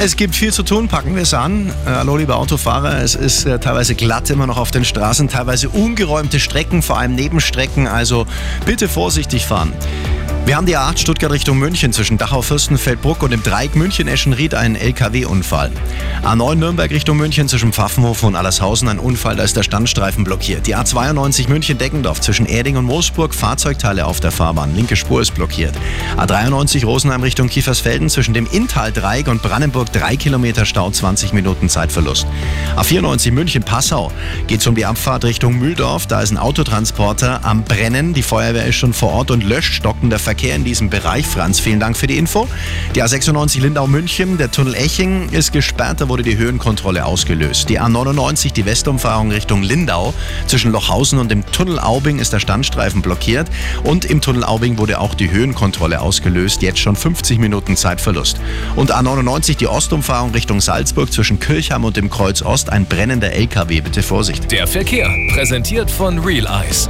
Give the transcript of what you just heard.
Es gibt viel zu tun, packen wir es an. Äh, hallo liebe Autofahrer, es ist äh, teilweise glatt immer noch auf den Straßen, teilweise ungeräumte Strecken, vor allem Nebenstrecken, also bitte vorsichtig fahren. Wir haben die A8 Stuttgart Richtung München zwischen Dachau, Fürstenfeldbruck und dem Dreieck München-Eschenried einen LKW-Unfall. A9 Nürnberg Richtung München zwischen Pfaffenhof und Allershausen ein Unfall, da ist der Standstreifen blockiert. Die A92 München-Deckendorf zwischen Erding und Moosburg Fahrzeugteile auf der Fahrbahn, linke Spur ist blockiert. A93 Rosenheim Richtung Kiefersfelden zwischen dem Inntal-Dreieck und Brandenburg 3 Kilometer Stau, 20 Minuten Zeitverlust. A94 München-Passau geht um die Abfahrt Richtung Mühldorf, da ist ein Autotransporter am Brennen, die Feuerwehr ist schon vor Ort und löscht stockender Verkehr Verkehr in diesem Bereich. Franz, vielen Dank für die Info. Die A96 Lindau-München, der Tunnel Eching ist gesperrt, da wurde die Höhenkontrolle ausgelöst. Die A99, die Westumfahrung Richtung Lindau, zwischen Lochhausen und dem Tunnel Aubing ist der Standstreifen blockiert und im Tunnel Aubing wurde auch die Höhenkontrolle ausgelöst, jetzt schon 50 Minuten Zeitverlust. Und A99, die Ostumfahrung Richtung Salzburg zwischen Kirchheim und dem Kreuz Ost, ein brennender LKW, bitte Vorsicht. Der Verkehr, präsentiert von Real Eyes.